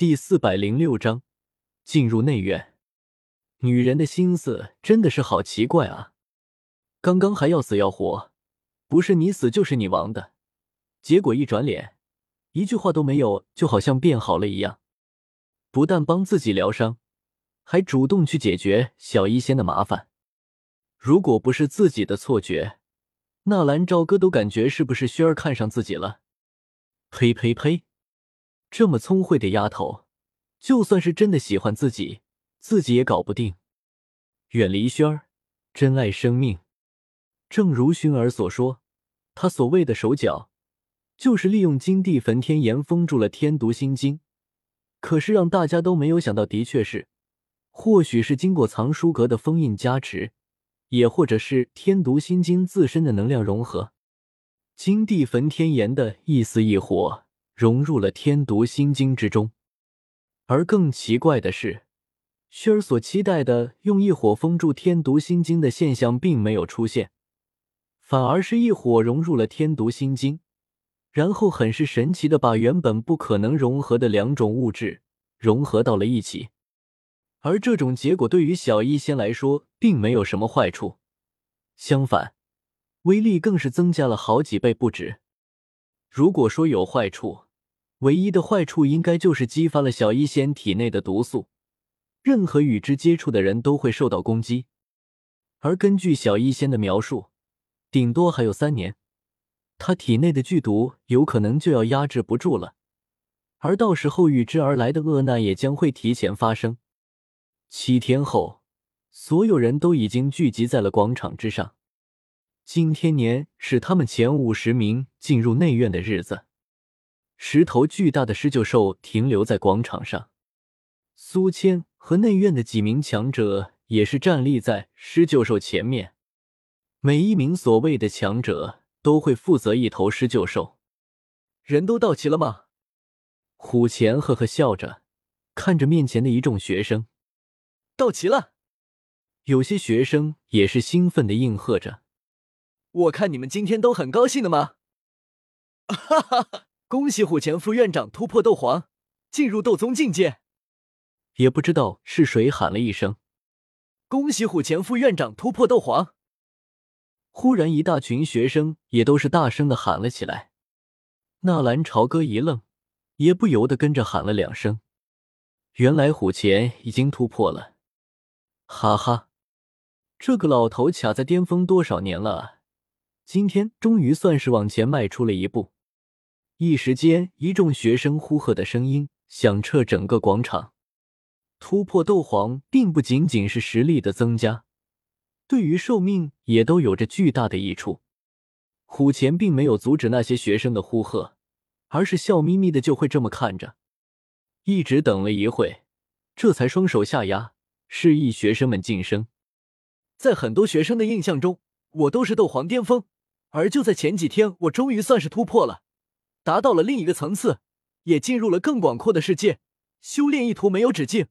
第四百零六章，进入内院。女人的心思真的是好奇怪啊！刚刚还要死要活，不是你死就是你亡的，结果一转脸，一句话都没有，就好像变好了一样。不但帮自己疗伤，还主动去解决小医仙的麻烦。如果不是自己的错觉，纳兰朝歌都感觉是不是轩儿看上自己了？呸呸呸！这么聪慧的丫头，就算是真的喜欢自己，自己也搞不定。远离轩儿，珍爱生命。正如薰儿所说，他所谓的手脚，就是利用金地焚天炎封住了天毒心经。可是让大家都没有想到，的确是，或许是经过藏书阁的封印加持，也或者是天毒心经自身的能量融合，金地焚天炎的一丝一火。融入了天毒心经之中，而更奇怪的是，薰儿所期待的用一火封住天毒心经的现象并没有出现，反而是一火融入了天毒心经，然后很是神奇的把原本不可能融合的两种物质融合到了一起。而这种结果对于小医仙来说并没有什么坏处，相反，威力更是增加了好几倍不止。如果说有坏处，唯一的坏处应该就是激发了小医仙体内的毒素，任何与之接触的人都会受到攻击。而根据小医仙的描述，顶多还有三年，他体内的剧毒有可能就要压制不住了，而到时候与之而来的恶难也将会提前发生。七天后，所有人都已经聚集在了广场之上。今天年是他们前五十名进入内院的日子。十头巨大的狮鹫兽停留在广场上，苏谦和内院的几名强者也是站立在狮鹫兽前面。每一名所谓的强者都会负责一头狮鹫兽。人都到齐了吗？虎钳呵呵笑着看着面前的一众学生。到齐了。有些学生也是兴奋的应和着。我看你们今天都很高兴的吗？哈哈哈。恭喜虎前副院长突破斗皇，进入斗宗境界。也不知道是谁喊了一声：“恭喜虎前副院长突破斗皇！”忽然，一大群学生也都是大声的喊了起来。纳兰朝歌一愣，也不由得跟着喊了两声。原来虎前已经突破了，哈哈，这个老头卡在巅峰多少年了？今天终于算是往前迈出了一步。一时间，一众学生呼喝的声音响彻整个广场。突破斗皇，并不仅仅是实力的增加，对于寿命也都有着巨大的益处。虎钳并没有阻止那些学生的呼喝，而是笑眯眯的就会这么看着，一直等了一会，这才双手下压，示意学生们晋升。在很多学生的印象中，我都是斗皇巅峰，而就在前几天，我终于算是突破了。达到了另一个层次，也进入了更广阔的世界。修炼一途没有止境，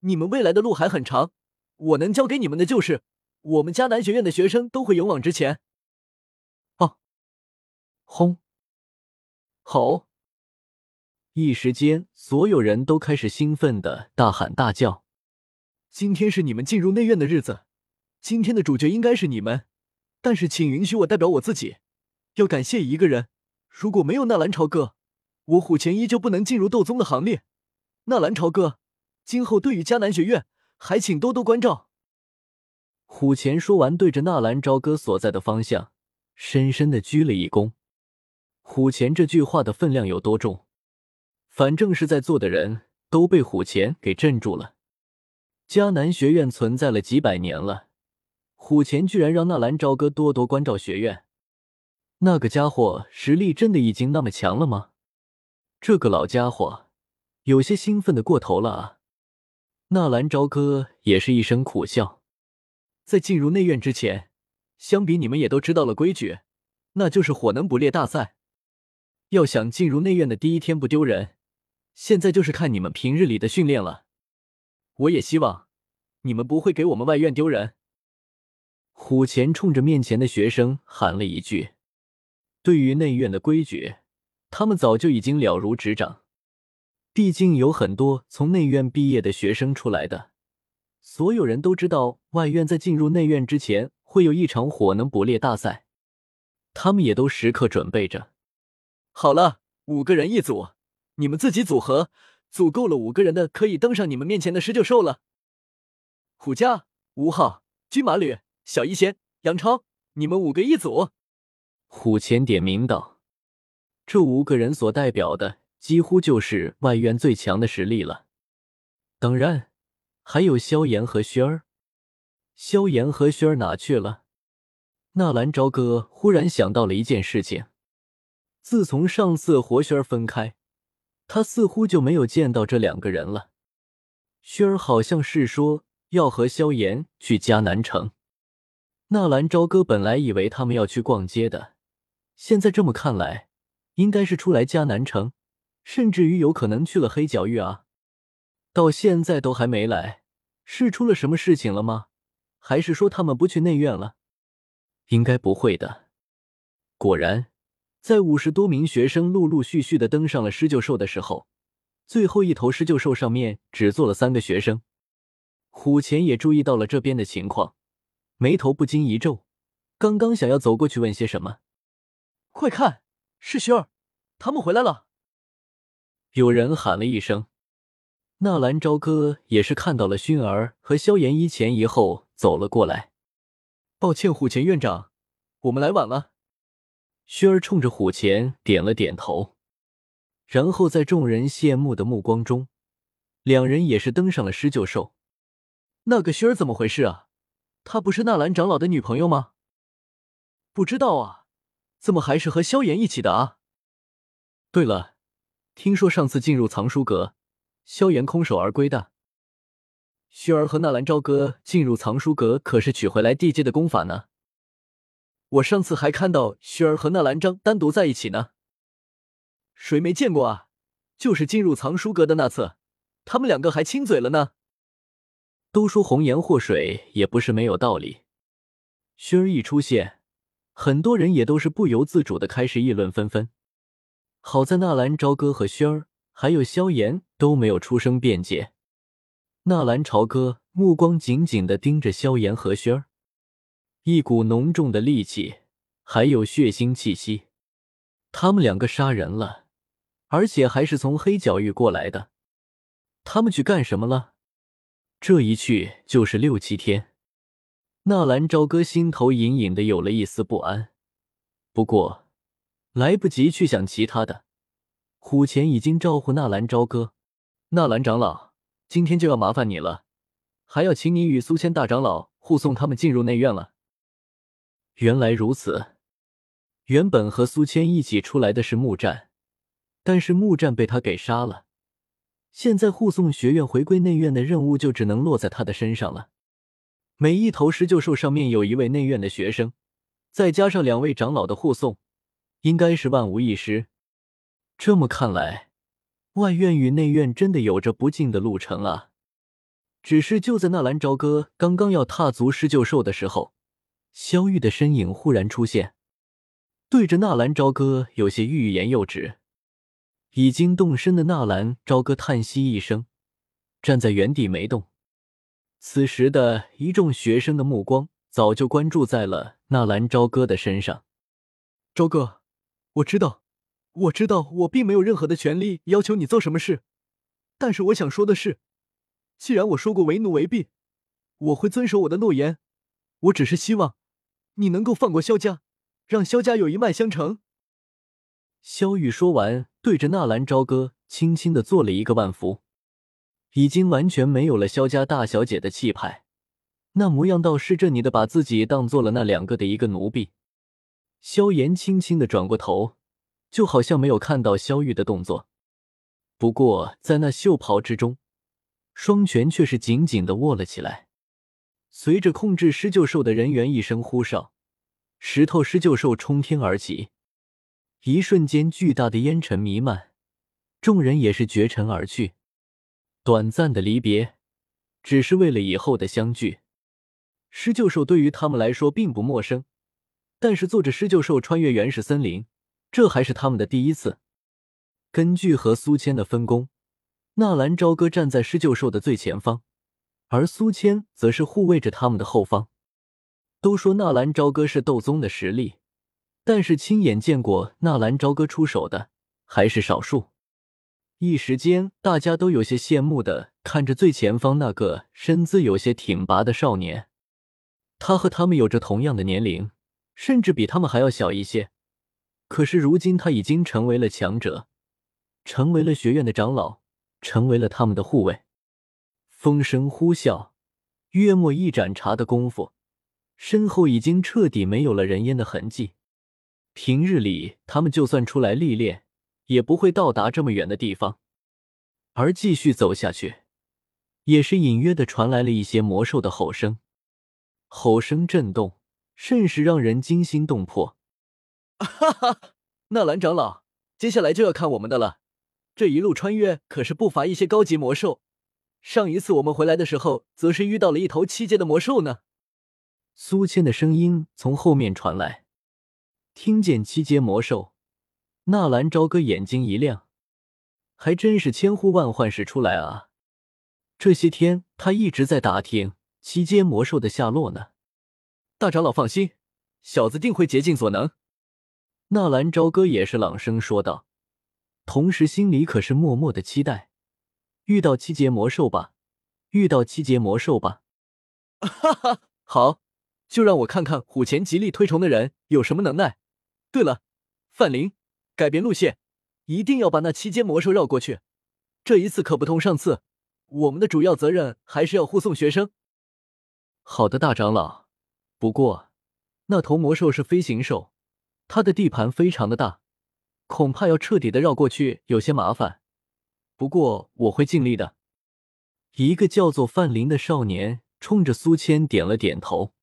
你们未来的路还很长。我能教给你们的就是，我们迦南学院的学生都会勇往直前。哦，轰，吼！一时间，所有人都开始兴奋的大喊大叫。今天是你们进入内院的日子，今天的主角应该是你们。但是，请允许我代表我自己，要感谢一个人。如果没有纳兰朝歌，我虎钳依旧不能进入斗宗的行列。纳兰朝歌，今后对于迦南学院，还请多多关照。虎钳说完，对着纳兰朝歌所在的方向，深深的鞠了一躬。虎钳这句话的分量有多重？反正是在座的人都被虎钳给镇住了。迦南学院存在了几百年了，虎钳居然让纳兰朝歌多多关照学院。那个家伙实力真的已经那么强了吗？这个老家伙有些兴奋的过头了啊！纳兰朝歌也是一声苦笑。在进入内院之前，相比你们也都知道了规矩，那就是火能捕猎大赛。要想进入内院的第一天不丢人，现在就是看你们平日里的训练了。我也希望你们不会给我们外院丢人。虎钳冲着面前的学生喊了一句。对于内院的规矩，他们早就已经了如指掌。毕竟有很多从内院毕业的学生出来的，所有人都知道外院在进入内院之前会有一场火能捕猎大赛，他们也都时刻准备着。好了，五个人一组，你们自己组合，组够了五个人的可以登上你们面前的狮鹫兽了。虎家、吴昊、军马吕、小一仙、杨超，你们五个一组。虎钳点名道：“这五个人所代表的。”几乎就是外院最强的实力了，当然还有萧炎和轩儿。萧炎和轩儿哪去了？纳兰朝歌忽然想到了一件事情：自从上次和轩儿分开，他似乎就没有见到这两个人了。轩儿好像是说要和萧炎去迦南城。纳兰朝歌本来以为他们要去逛街的，现在这么看来，应该是出来迦南城。甚至于有可能去了黑角域啊！到现在都还没来，是出了什么事情了吗？还是说他们不去内院了？应该不会的。果然，在五十多名学生陆陆续续的登上了狮鹫兽的时候，最后一头狮鹫兽上面只坐了三个学生。虎钳也注意到了这边的情况，眉头不禁一皱，刚刚想要走过去问些什么，快看，是熏儿，他们回来了。有人喊了一声，纳兰朝歌也是看到了熏儿和萧炎一前一后走了过来。抱歉，虎钳院长，我们来晚了。熏儿冲着虎钳点了点头，然后在众人羡慕的目光中，两人也是登上了狮鹫兽。那个薰儿怎么回事啊？她不是纳兰长老的女朋友吗？不知道啊，怎么还是和萧炎一起的啊？对了。听说上次进入藏书阁，萧炎空手而归的。薰儿和纳兰朝歌进入藏书阁，可是取回来地阶的功法呢。我上次还看到薰儿和纳兰章单独在一起呢。谁没见过啊？就是进入藏书阁的那次，他们两个还亲嘴了呢。都说红颜祸水也不是没有道理。薰儿一出现，很多人也都是不由自主的开始议论纷纷。好在纳兰朝歌和轩儿还有萧炎都没有出声辩解。纳兰朝歌目光紧紧的盯着萧炎和轩儿，一股浓重的戾气还有血腥气息。他们两个杀人了，而且还是从黑角域过来的。他们去干什么了？这一去就是六七天。纳兰朝歌心头隐隐的有了一丝不安。不过。来不及去想其他的，虎钳已经招呼纳兰朝歌。纳兰长老，今天就要麻烦你了，还要请你与苏谦大长老护送他们进入内院了。原来如此，原本和苏谦一起出来的是木战，但是木战被他给杀了，现在护送学院回归内院的任务就只能落在他的身上了。每一头狮鹫兽上面有一位内院的学生，再加上两位长老的护送。应该是万无一失。这么看来，外院与内院真的有着不近的路程啊！只是就在纳兰朝歌刚刚要踏足狮鹫兽的时候，萧玉的身影忽然出现，对着纳兰朝歌有些欲言又止。已经动身的纳兰朝歌叹息一声，站在原地没动。此时的一众学生的目光早就关注在了纳兰朝歌的身上，朝歌。我知道，我知道，我并没有任何的权利要求你做什么事。但是我想说的是，既然我说过为奴为婢，我会遵守我的诺言。我只是希望你能够放过萧家，让萧家有一脉相承。萧玉说完，对着纳兰朝歌轻轻的做了一个万福，已经完全没有了萧家大小姐的气派，那模样倒是这你的把自己当做了那两个的一个奴婢。萧炎轻轻的转过头，就好像没有看到萧玉的动作。不过在那袖袍之中，双拳却是紧紧的握了起来。随着控制狮鹫兽的人员一声呼哨，石头狮鹫兽冲天而起，一瞬间巨大的烟尘弥漫，众人也是绝尘而去。短暂的离别，只是为了以后的相聚。狮鹫兽对于他们来说并不陌生。但是坐着狮鹫兽穿越原始森林，这还是他们的第一次。根据和苏谦的分工，纳兰朝歌站在施救兽的最前方，而苏谦则是护卫着他们的后方。都说纳兰朝歌是斗宗的实力，但是亲眼见过纳兰朝歌出手的还是少数。一时间，大家都有些羡慕的看着最前方那个身姿有些挺拔的少年。他和他们有着同样的年龄，甚至比他们还要小一些。可是如今他已经成为了强者，成为了学院的长老，成为了他们的护卫。风声呼啸，约莫一盏茶的功夫，身后已经彻底没有了人烟的痕迹。平日里，他们就算出来历练。也不会到达这么远的地方，而继续走下去，也是隐约的传来了一些魔兽的吼声，吼声震动，甚是让人惊心动魄。哈哈，纳兰长老，接下来就要看我们的了。这一路穿越可是不乏一些高级魔兽，上一次我们回来的时候，则是遇到了一头七阶的魔兽呢。苏谦的声音从后面传来，听见七阶魔兽。纳兰朝歌眼睛一亮，还真是千呼万唤始出来啊！这些天他一直在打听七阶魔兽的下落呢。大长老放心，小子定会竭尽所能。纳兰朝歌也是朗声说道，同时心里可是默默的期待，遇到七阶魔兽吧，遇到七阶魔兽吧！哈哈，好，就让我看看虎钳极力推崇的人有什么能耐。对了，范林。改变路线，一定要把那七阶魔兽绕过去。这一次可不同上次，我们的主要责任还是要护送学生。好的，大长老。不过，那头魔兽是飞行兽，它的地盘非常的大，恐怕要彻底的绕过去有些麻烦。不过我会尽力的。一个叫做范林的少年冲着苏谦点了点头。